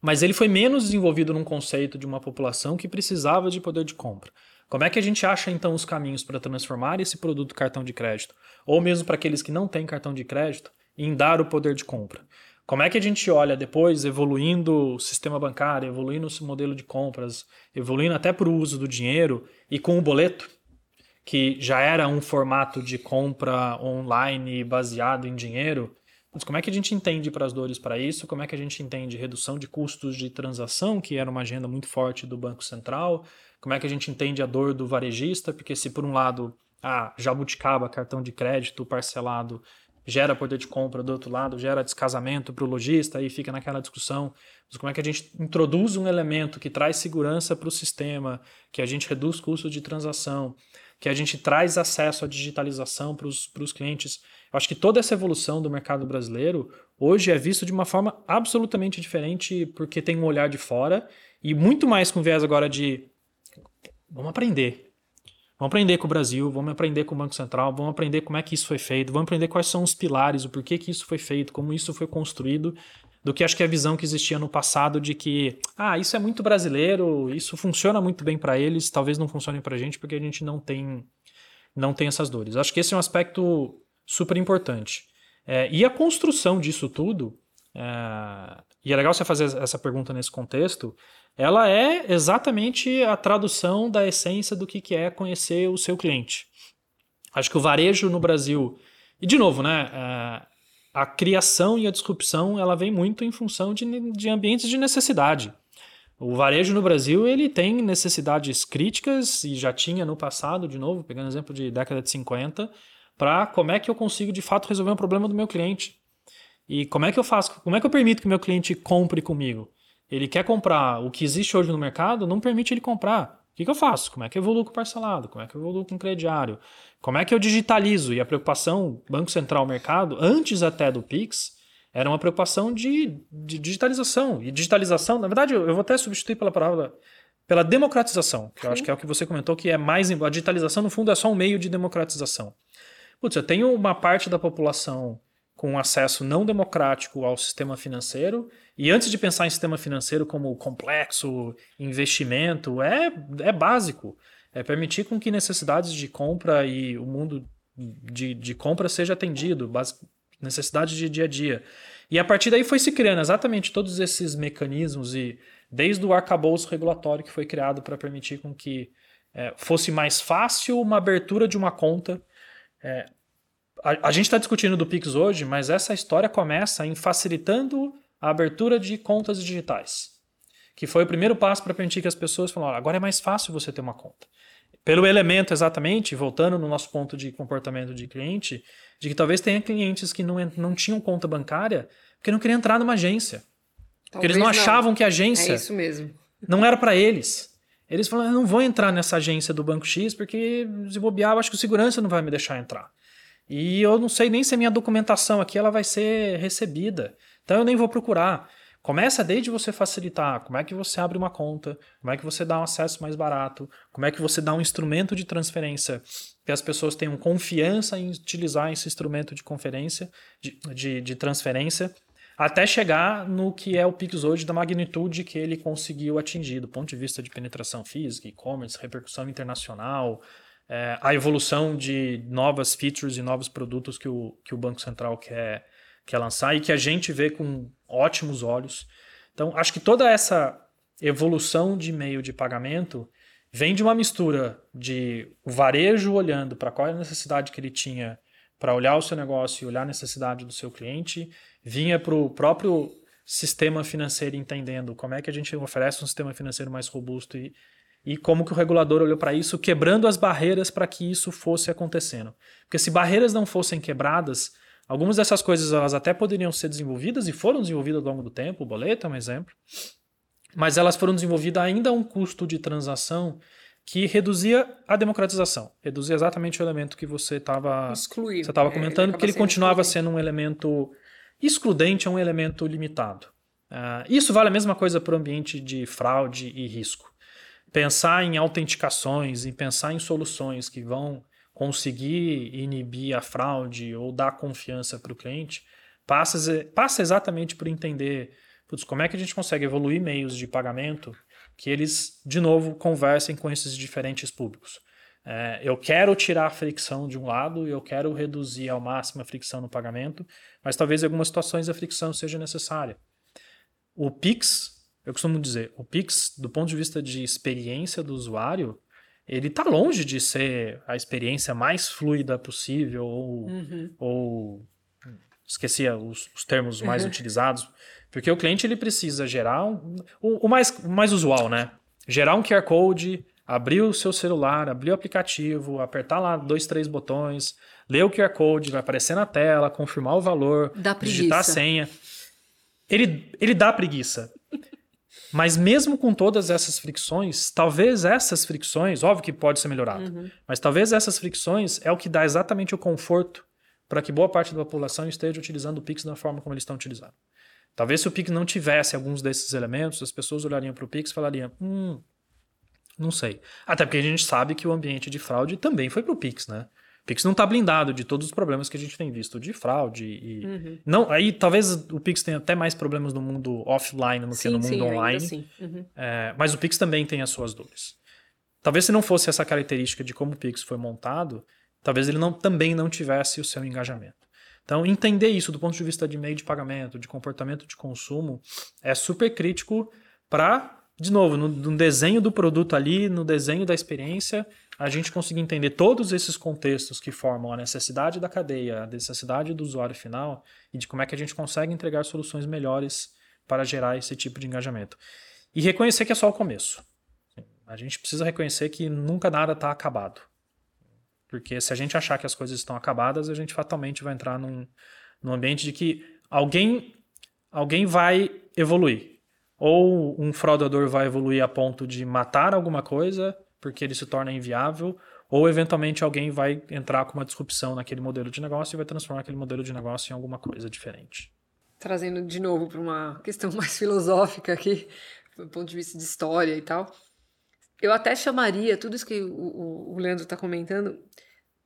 mas ele foi menos desenvolvido num conceito de uma população que precisava de poder de compra. Como é que a gente acha então os caminhos para transformar esse produto cartão de crédito, ou mesmo para aqueles que não têm cartão de crédito, em dar o poder de compra? Como é que a gente olha depois, evoluindo o sistema bancário, evoluindo o modelo de compras, evoluindo até para o uso do dinheiro e com o boleto, que já era um formato de compra online baseado em dinheiro, mas como é que a gente entende para as dores para isso? Como é que a gente entende redução de custos de transação, que era uma agenda muito forte do Banco Central? Como é que a gente entende a dor do varejista? Porque se por um lado, ah, jabuticaba, cartão de crédito parcelado, gera poder de compra, do outro lado gera descasamento para o lojista, aí fica naquela discussão. Mas como é que a gente introduz um elemento que traz segurança para o sistema, que a gente reduz custos de transação, que a gente traz acesso à digitalização para os clientes? Eu acho que toda essa evolução do mercado brasileiro hoje é visto de uma forma absolutamente diferente, porque tem um olhar de fora e muito mais com viés agora de vamos aprender. Vamos aprender com o Brasil, vamos aprender com o Banco Central, vamos aprender como é que isso foi feito, vamos aprender quais são os pilares, o porquê que isso foi feito, como isso foi construído, do que acho que a visão que existia no passado de que, ah, isso é muito brasileiro, isso funciona muito bem para eles, talvez não funcione para a gente porque a gente não tem não tem essas dores. Acho que esse é um aspecto super importante. É, e a construção disso tudo, é, e é legal você fazer essa pergunta nesse contexto, ela é exatamente a tradução da essência do que é conhecer o seu cliente. Acho que o varejo no Brasil, e de novo, né, é, a criação e a disrupção ela vem muito em função de, de ambientes de necessidade. O varejo no Brasil ele tem necessidades críticas e já tinha no passado, de novo, pegando exemplo de década de 50, para como é que eu consigo de fato resolver um problema do meu cliente. E como é que eu faço? Como é que eu permito que meu cliente compre comigo? Ele quer comprar o que existe hoje no mercado, não permite ele comprar. O que, que eu faço? Como é que eu evoluo com parcelado? Como é que eu evoluo com crediário? Como é que eu digitalizo? E a preocupação Banco Central Mercado, antes até do Pix, era uma preocupação de, de digitalização. E digitalização, na verdade, eu, vou até substituir pela palavra pela democratização, que eu acho que é o que você comentou, que é mais. A digitalização, no fundo, é só um meio de democratização. Putz, eu tenho uma parte da população com acesso não democrático ao sistema financeiro, e antes de pensar em sistema financeiro como complexo, investimento, é, é básico. É permitir com que necessidades de compra e o mundo de, de compra seja atendido, necessidades de dia a dia. E a partir daí foi se criando exatamente todos esses mecanismos e desde o arcabouço regulatório que foi criado para permitir com que é, fosse mais fácil uma abertura de uma conta é, a, a, gente está discutindo do Pix hoje, mas essa história começa em facilitando a abertura de contas digitais, que foi o primeiro passo para permitir que as pessoas falaram: agora é mais fácil você ter uma conta. Pelo elemento exatamente, voltando no nosso ponto de comportamento de cliente, de que talvez tenha clientes que não, não tinham conta bancária porque não queriam entrar numa agência. Talvez porque eles não, não achavam que a agência é não era para eles. Eles falaram, eu não vou entrar nessa agência do Banco X porque se bobear, eu acho que o segurança não vai me deixar entrar. E eu não sei nem se a minha documentação aqui ela vai ser recebida. Então eu nem vou procurar. Começa desde você facilitar, como é que você abre uma conta, como é que você dá um acesso mais barato, como é que você dá um instrumento de transferência que as pessoas tenham confiança em utilizar esse instrumento de conferência, de, de, de transferência, até chegar no que é o Pix hoje da magnitude que ele conseguiu atingir, do ponto de vista de penetração física, e-commerce, repercussão internacional, é, a evolução de novas features e novos produtos que o, que o Banco Central quer, quer lançar e que a gente vê com ótimos olhos. Então, acho que toda essa evolução de meio de pagamento vem de uma mistura de o varejo olhando para qual é a necessidade que ele tinha para olhar o seu negócio e olhar a necessidade do seu cliente, vinha para o próprio sistema financeiro entendendo como é que a gente oferece um sistema financeiro mais robusto e, e como que o regulador olhou para isso, quebrando as barreiras para que isso fosse acontecendo. Porque se barreiras não fossem quebradas, algumas dessas coisas elas até poderiam ser desenvolvidas e foram desenvolvidas ao longo do tempo, o boleto é um exemplo, mas elas foram desenvolvidas ainda a um custo de transação que reduzia a democratização, reduzia exatamente o elemento que você estava você estava é, comentando, porque ele continuamente sendo um elemento excludente a um elemento limitado. Uh, isso vale a mesma coisa para o ambiente de fraude e risco. Pensar em autenticações e pensar em soluções que vão conseguir inibir a fraude ou dar confiança para o cliente passa, passa exatamente por entender putz, como é que a gente consegue evoluir meios de pagamento que eles, de novo, conversem com esses diferentes públicos. É, eu quero tirar a fricção de um lado, eu quero reduzir ao máximo a fricção no pagamento, mas talvez em algumas situações a fricção seja necessária. O Pix, eu costumo dizer, o Pix, do ponto de vista de experiência do usuário, ele está longe de ser a experiência mais fluida possível ou, uhum. ou esquecia os, os termos mais uhum. utilizados, porque o cliente ele precisa gerar um, o, o, mais, o mais usual, né? Gerar um QR Code, abrir o seu celular, abrir o aplicativo, apertar lá dois, três botões, ler o QR Code, vai aparecer na tela, confirmar o valor, digitar a senha. Ele, ele dá preguiça. Mas mesmo com todas essas fricções, talvez essas fricções, óbvio que pode ser melhorado, uhum. mas talvez essas fricções é o que dá exatamente o conforto para que boa parte da população esteja utilizando o Pix da forma como eles estão utilizando. Talvez se o Pix não tivesse alguns desses elementos, as pessoas olhariam para o Pix e falariam: hum, não sei. Até porque a gente sabe que o ambiente de fraude também foi para o Pix, né? O Pix não está blindado de todos os problemas que a gente tem visto de fraude e uhum. não aí talvez o Pix tenha até mais problemas no mundo offline do que no mundo sim, online. Assim. Uhum. É, mas o Pix também tem as suas dores. Talvez se não fosse essa característica de como o Pix foi montado, talvez ele não, também não tivesse o seu engajamento. Então, entender isso do ponto de vista de meio de pagamento, de comportamento de consumo, é super crítico para de novo, no, no, desenho do produto ali, no desenho da experiência, a gente conseguir entender todos esses contextos que formam a necessidade da cadeia, a necessidade do usuário final e de como é que a gente consegue entregar soluções melhores para gerar esse tipo de engajamento. E reconhecer que é só o começo. A gente precisa reconhecer que nunca nada está acabado. Porque se a gente achar que as coisas estão acabadas, a gente fatalmente vai entrar num, num ambiente de que alguém, alguém vai evoluir ou um fraudador vai evoluir a ponto de matar alguma coisa porque ele se torna inviável, ou eventualmente alguém vai entrar com uma disrupção naquele modelo de negócio e vai transformar aquele modelo de negócio em alguma coisa diferente. Trazendo de novo para uma questão mais filosófica aqui, do ponto de vista de história e tal, eu até chamaria tudo isso que o, o Leandro está comentando,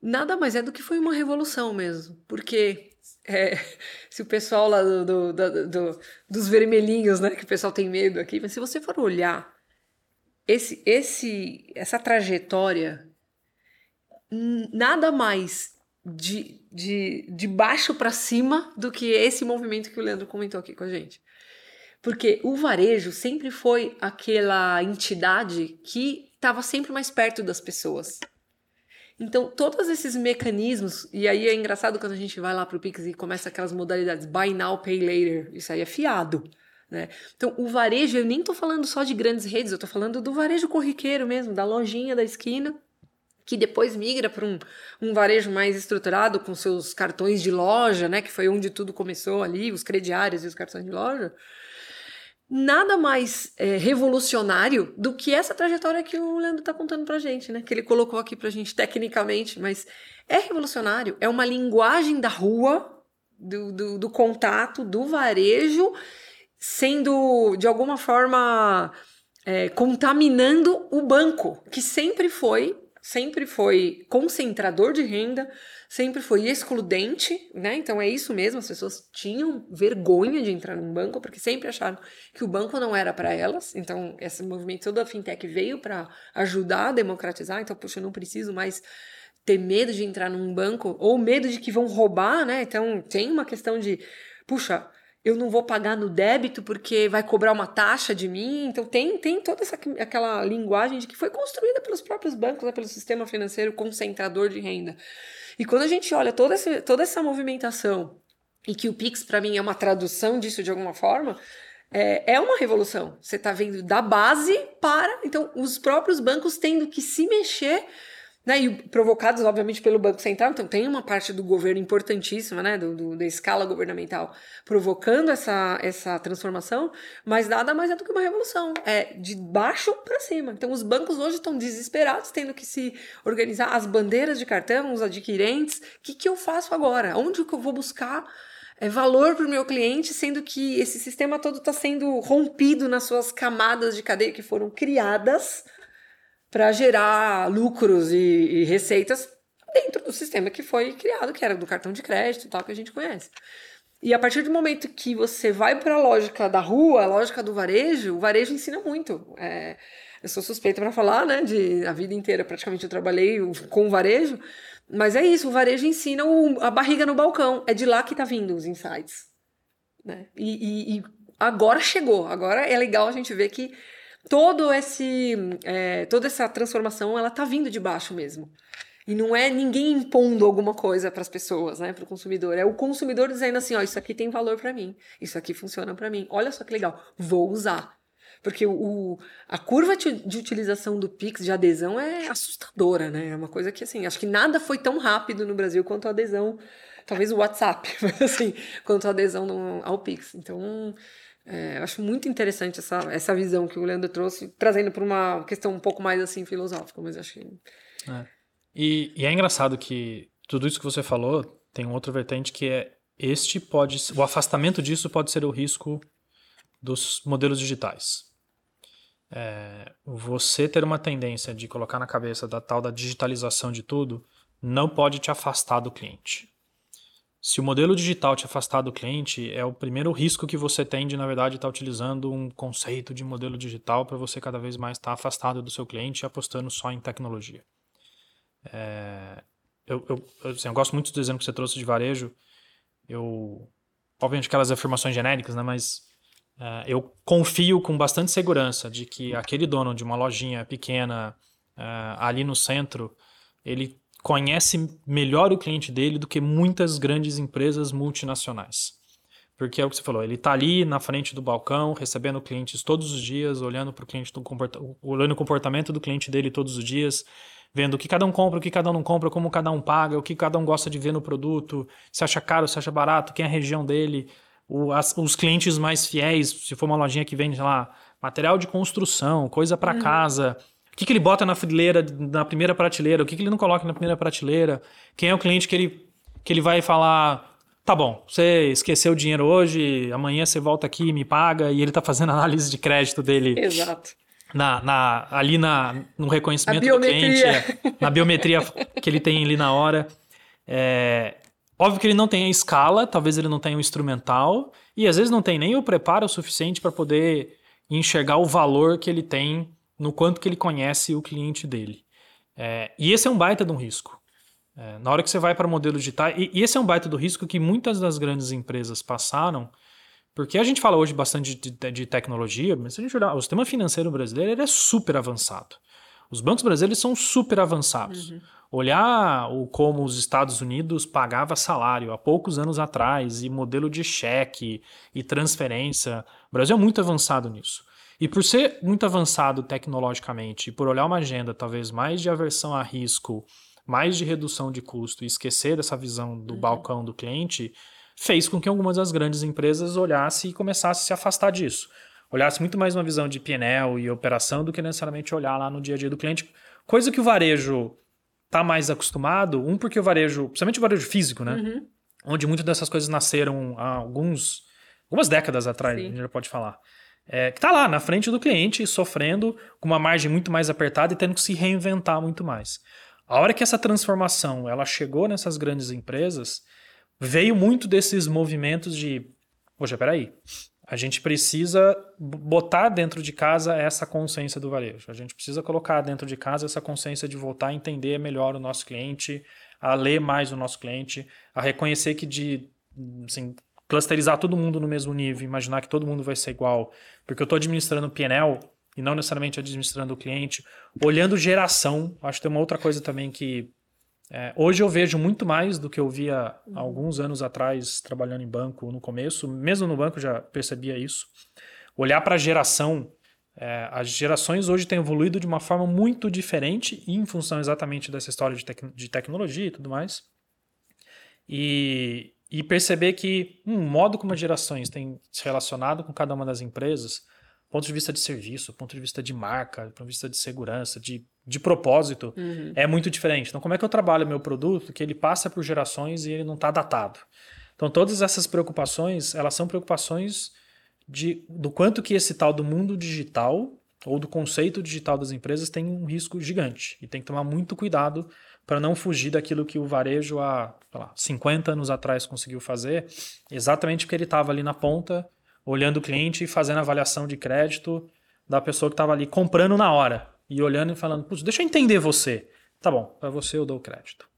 nada mais é do que foi uma revolução mesmo, porque é, se o pessoal lá do, do, do, do, dos vermelhinhos, né, que o pessoal tem medo aqui, mas se você for olhar esse, esse, essa trajetória, nada mais de, de, de baixo para cima do que esse movimento que o Leandro comentou aqui com a gente. Porque o varejo sempre foi aquela entidade que estava sempre mais perto das pessoas. Então, todos esses mecanismos, e aí é engraçado quando a gente vai lá para o Pix e começa aquelas modalidades buy now, pay later, isso aí é fiado. Né? Então, o varejo, eu nem estou falando só de grandes redes, eu estou falando do varejo corriqueiro mesmo, da lojinha da esquina, que depois migra para um, um varejo mais estruturado com seus cartões de loja, né? Que foi onde tudo começou ali, os crediários e os cartões de loja nada mais é, revolucionário do que essa trajetória que o Leandro está contando pra gente, né? Que ele colocou aqui pra gente tecnicamente, mas é revolucionário. É uma linguagem da rua, do, do, do contato, do varejo, sendo de alguma forma é, contaminando o banco, que sempre foi, sempre foi concentrador de renda, sempre foi excludente, né? Então é isso mesmo, as pessoas tinham vergonha de entrar num banco porque sempre acharam que o banco não era para elas. Então esse movimento todo da fintech veio para ajudar a democratizar. Então, poxa, eu não preciso mais ter medo de entrar num banco ou medo de que vão roubar, né? Então tem uma questão de, puxa, eu não vou pagar no débito porque vai cobrar uma taxa de mim. Então tem, tem toda essa, aquela linguagem de que foi construída pelos próprios bancos, né, pelo sistema financeiro concentrador de renda. E quando a gente olha toda, essa, toda essa movimentação, e que o Pix, para mim, é uma tradução disso de alguma forma, é, é uma revolução. Você está vendo da base para. Então, os próprios bancos tendo que se mexer né, e provocados, obviamente, pelo Banco Central, então tem uma parte do governo importantíssima, né, do, do, da escala governamental, provocando essa, essa transformação, mas nada mais é do que uma revolução, é de baixo para cima. Então os bancos hoje estão desesperados, tendo que se organizar, as bandeiras de cartão, os adquirentes, o que, que eu faço agora? Onde que eu vou buscar é valor para o meu cliente, sendo que esse sistema todo está sendo rompido nas suas camadas de cadeia que foram criadas para gerar lucros e, e, receitas dentro do sistema que foi criado, que era do cartão de crédito e tal, que a gente conhece. E a partir do momento que você vai para a lógica da rua, a lógica do varejo, o varejo ensina muito. É, eu sou suspeita para falar, né? De a vida inteira praticamente eu trabalhei com varejo, mas é isso, o varejo ensina o, a barriga no balcão. É de lá que tá vindo os insights. Né? E, e, e agora chegou. Agora é legal a gente ver que todo esse, é, toda essa transformação ela tá vindo de baixo mesmo. E não é ninguém impondo alguma coisa para as pessoas, né, para o consumidor. É o consumidor dizendo assim, ó, isso aqui tem valor para mim, isso aqui funciona para mim. Olha só que legal, vou usar. Porque o, a curva de utilização do Pix de adesão é assustadora, né? É uma coisa que, assim, acho que nada foi tão rápido no Brasil quanto a adesão, talvez o WhatsApp, mas assim, quanto a adesão no, ao Pix. Então, é, eu acho muito interessante essa, essa visão que o Leandro trouxe, trazendo para uma questão um pouco mais, assim, filosófica, mas acho que... É. E, e é engraçado que tudo isso que você falou tem um outro vertente que é este pode o afastamento disso pode ser o risco dos modelos digitais. É, você ter uma tendência de colocar na cabeça da tal da digitalização de tudo não pode te afastar do cliente. Se o modelo digital te afastar do cliente, é o primeiro risco que você tem de, na verdade, estar tá utilizando um conceito de modelo digital para você cada vez mais estar tá afastado do seu cliente e apostando só em tecnologia. É, eu, eu, assim, eu, gosto muito do exemplo que você trouxe de varejo. Eu, obviamente, aquelas afirmações genéricas, né, mas é, eu confio com bastante segurança de que aquele dono de uma lojinha pequena é, ali no centro, ele conhece melhor o cliente dele do que muitas grandes empresas multinacionais. Porque é o que você falou, ele está ali na frente do balcão, recebendo clientes todos os dias, olhando para o cliente do olhando o comportamento do cliente dele todos os dias, vendo o que cada um compra, o que cada um não compra, como cada um paga, o que cada um gosta de ver no produto, se acha caro, se acha barato, quem é a região dele, o, as, os clientes mais fiéis, se for uma lojinha que vende, lá, material de construção, coisa para uhum. casa, o que, que ele bota na fileira, na primeira prateleira, o que, que ele não coloca na primeira prateleira, quem é o cliente que ele, que ele vai falar, tá bom, você esqueceu o dinheiro hoje, amanhã você volta aqui e me paga, e ele tá fazendo análise de crédito dele. Exato na, na, ali na, no reconhecimento do cliente, é, na biometria que ele tem ali na hora. É, óbvio que ele não tem a escala, talvez ele não tenha o instrumental, e às vezes não tem nem o preparo suficiente para poder enxergar o valor que ele tem no quanto que ele conhece o cliente dele. É, e esse é um baita de um risco. É, na hora que você vai para modelo digital, e, e esse é um baita do risco que muitas das grandes empresas passaram, porque a gente fala hoje bastante de, de, de tecnologia, mas se a gente olhar, o sistema financeiro brasileiro é super avançado. Os bancos brasileiros são super avançados. Uhum. Olhar o, como os Estados Unidos pagava salário há poucos anos atrás, e modelo de cheque e transferência, o Brasil é muito avançado nisso. E por ser muito avançado tecnologicamente, e por olhar uma agenda talvez mais de aversão a risco, mais de redução de custo e esquecer dessa visão do uhum. balcão do cliente, fez com que algumas das grandes empresas olhassem e começassem a se afastar disso. Olhasse muito mais uma visão de PNL e operação do que necessariamente olhar lá no dia a dia do cliente, coisa que o varejo está mais acostumado, um porque o varejo, principalmente o varejo físico, né? Uhum. Onde muitas dessas coisas nasceram há alguns, algumas décadas atrás, Sim. a gente já pode falar. É, que está lá na frente do cliente, sofrendo com uma margem muito mais apertada e tendo que se reinventar muito mais. A hora que essa transformação ela chegou nessas grandes empresas, veio muito desses movimentos de, poxa, peraí, a gente precisa botar dentro de casa essa consciência do varejo. A gente precisa colocar dentro de casa essa consciência de voltar a entender melhor o nosso cliente, a ler mais o nosso cliente, a reconhecer que de assim, clusterizar todo mundo no mesmo nível, imaginar que todo mundo vai ser igual, porque eu estou administrando o PNL e não necessariamente administrando o cliente, olhando geração. Acho que tem uma outra coisa também que é, hoje eu vejo muito mais do que eu via alguns anos atrás trabalhando em banco no começo. Mesmo no banco já percebia isso. Olhar para a geração. É, as gerações hoje têm evoluído de uma forma muito diferente em função exatamente dessa história de, tec de tecnologia e tudo mais. E, e perceber que um modo como as gerações têm se relacionado com cada uma das empresas ponto de vista de serviço, ponto de vista de marca, ponto de vista de segurança, de, de propósito, uhum. é muito diferente. Então, como é que eu trabalho meu produto que ele passa por gerações e ele não está datado? Então, todas essas preocupações, elas são preocupações de, do quanto que esse tal do mundo digital ou do conceito digital das empresas tem um risco gigante e tem que tomar muito cuidado para não fugir daquilo que o varejo há lá, 50 anos atrás conseguiu fazer, exatamente porque ele estava ali na ponta, olhando o cliente e fazendo avaliação de crédito da pessoa que estava ali comprando na hora e olhando e falando, deixa eu entender você. Tá bom, para você eu dou crédito.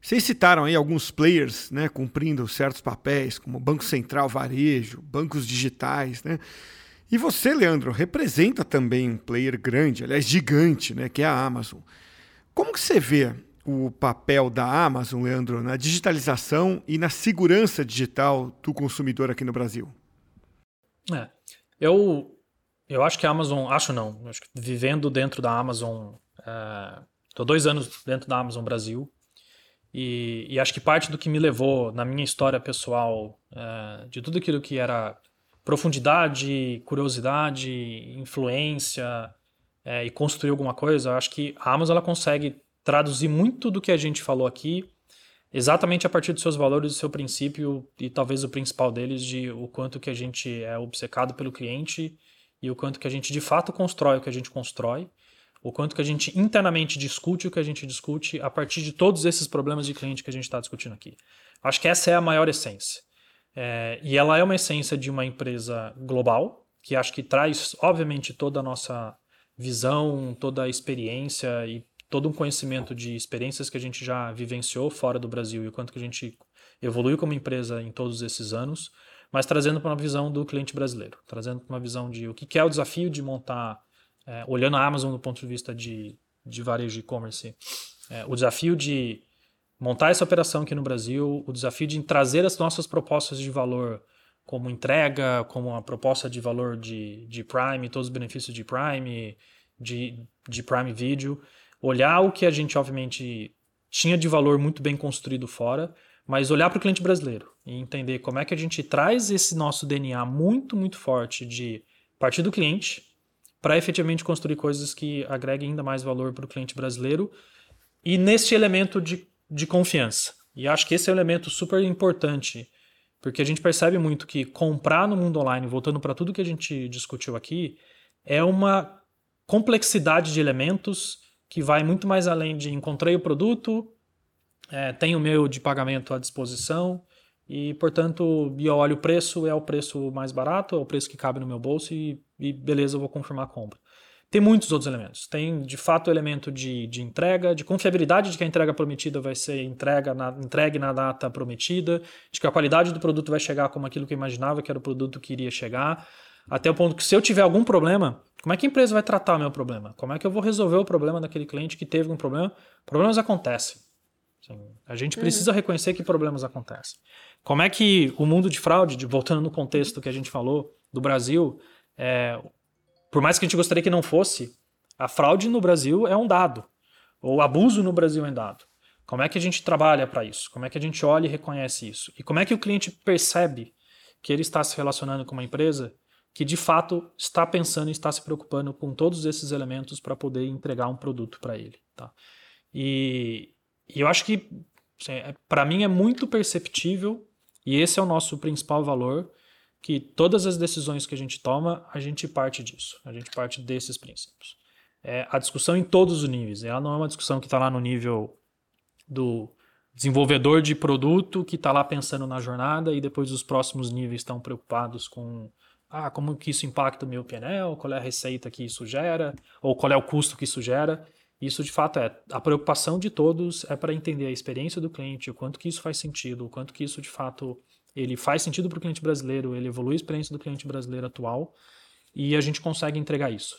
Vocês citaram aí alguns players né, cumprindo certos papéis, como Banco Central Varejo, bancos digitais, né? E você, Leandro, representa também um player grande, aliás, gigante, né, que é a Amazon. Como que você vê o papel da Amazon, Leandro, na digitalização e na segurança digital do consumidor aqui no Brasil? É, eu, eu acho que a Amazon, acho não, acho que vivendo dentro da Amazon, estou é, dois anos dentro da Amazon Brasil, e, e, acho que parte do que me levou na minha história pessoal, é, de tudo aquilo que era profundidade, curiosidade, influência é, e construir alguma coisa, acho que a Amazon ela consegue traduzir muito do que a gente falou aqui exatamente a partir dos seus valores, do seu princípio e talvez o principal deles de o quanto que a gente é obcecado pelo cliente e o quanto que a gente de fato constrói o que a gente constrói, o quanto que a gente internamente discute o que a gente discute a partir de todos esses problemas de cliente que a gente está discutindo aqui. Acho que essa é a maior essência. É, e ela é uma essência de uma empresa global, que acho que traz, obviamente, toda a nossa visão, toda a experiência e todo um conhecimento de experiências que a gente já vivenciou fora do Brasil e o quanto que a gente evoluiu como empresa em todos esses anos, mas trazendo para uma visão do cliente brasileiro, trazendo para uma visão de o que é o desafio de montar, é, olhando a Amazon do ponto de vista de, de varejo e-commerce, é, o desafio de montar essa operação aqui no Brasil, o desafio de trazer as nossas propostas de valor como entrega, como a proposta de valor de, de Prime, todos os benefícios de Prime, de, de Prime Video, olhar o que a gente obviamente tinha de valor muito bem construído fora, mas olhar para o cliente brasileiro e entender como é que a gente traz esse nosso DNA muito, muito forte de partir do cliente para efetivamente construir coisas que agreguem ainda mais valor para o cliente brasileiro e neste elemento de de confiança. E acho que esse é um elemento super importante, porque a gente percebe muito que comprar no mundo online, voltando para tudo que a gente discutiu aqui, é uma complexidade de elementos que vai muito mais além de encontrei o produto, é, tenho o meu de pagamento à disposição e, portanto, eu olho o preço, é o preço mais barato, é o preço que cabe no meu bolso e, e beleza, eu vou confirmar a compra. Tem muitos outros elementos. Tem, de fato, o elemento de, de entrega, de confiabilidade de que a entrega prometida vai ser entrega na, entregue na data prometida, de que a qualidade do produto vai chegar como aquilo que eu imaginava que era o produto que iria chegar, até o ponto que se eu tiver algum problema, como é que a empresa vai tratar o meu problema? Como é que eu vou resolver o problema daquele cliente que teve um problema? Problemas acontecem. A gente uhum. precisa uhum. reconhecer que problemas acontecem. Como é que o mundo de fraude, de, voltando no contexto que a gente falou do Brasil, é, por mais que a gente gostaria que não fosse, a fraude no Brasil é um dado. Ou o abuso no Brasil é um dado. Como é que a gente trabalha para isso? Como é que a gente olha e reconhece isso? E como é que o cliente percebe que ele está se relacionando com uma empresa que de fato está pensando e está se preocupando com todos esses elementos para poder entregar um produto para ele? Tá? E, e eu acho que assim, é, para mim é muito perceptível e esse é o nosso principal valor que todas as decisões que a gente toma, a gente parte disso, a gente parte desses princípios. É, a discussão em todos os níveis, ela não é uma discussão que está lá no nível do desenvolvedor de produto que está lá pensando na jornada e depois os próximos níveis estão preocupados com ah, como que isso impacta o meu PNL, qual é a receita que isso gera, ou qual é o custo que isso gera. Isso de fato é a preocupação de todos é para entender a experiência do cliente, o quanto que isso faz sentido, o quanto que isso de fato ele faz sentido para o cliente brasileiro, ele evolui a experiência do cliente brasileiro atual e a gente consegue entregar isso.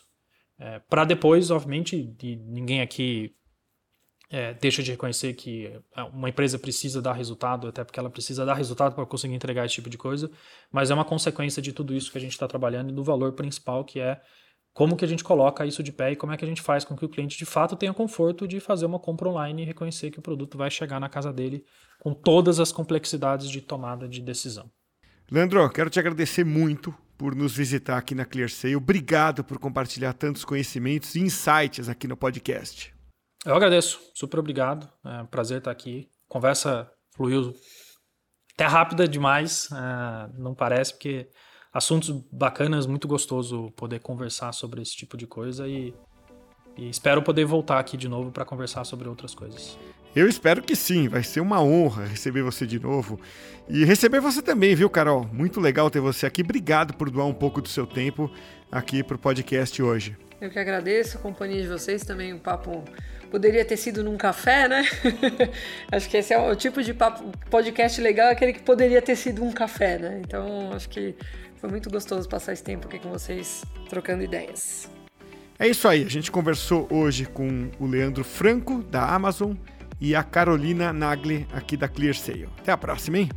É, para depois, obviamente, ninguém aqui é, deixa de reconhecer que é, uma empresa precisa dar resultado, até porque ela precisa dar resultado para conseguir entregar esse tipo de coisa, mas é uma consequência de tudo isso que a gente está trabalhando e do valor principal que é como que a gente coloca isso de pé e como é que a gente faz com que o cliente de fato tenha conforto de fazer uma compra online e reconhecer que o produto vai chegar na casa dele com todas as complexidades de tomada de decisão. Leandro, quero te agradecer muito por nos visitar aqui na ClearSale. Obrigado por compartilhar tantos conhecimentos e insights aqui no podcast. Eu agradeço, super obrigado. É um prazer estar aqui. Conversa fluiu até rápida demais, uh, não parece, porque assuntos bacanas, muito gostoso poder conversar sobre esse tipo de coisa e, e espero poder voltar aqui de novo para conversar sobre outras coisas. Eu espero que sim, vai ser uma honra receber você de novo. E receber você também, viu, Carol? Muito legal ter você aqui. Obrigado por doar um pouco do seu tempo aqui para o podcast hoje. Eu que agradeço a companhia de vocês também. O papo poderia ter sido num café, né? acho que esse é o tipo de papo, podcast legal, é aquele que poderia ter sido um café, né? Então acho que foi muito gostoso passar esse tempo aqui com vocês, trocando ideias. É isso aí, a gente conversou hoje com o Leandro Franco, da Amazon, e a Carolina Nagli, aqui da ClearSale. Até a próxima, hein?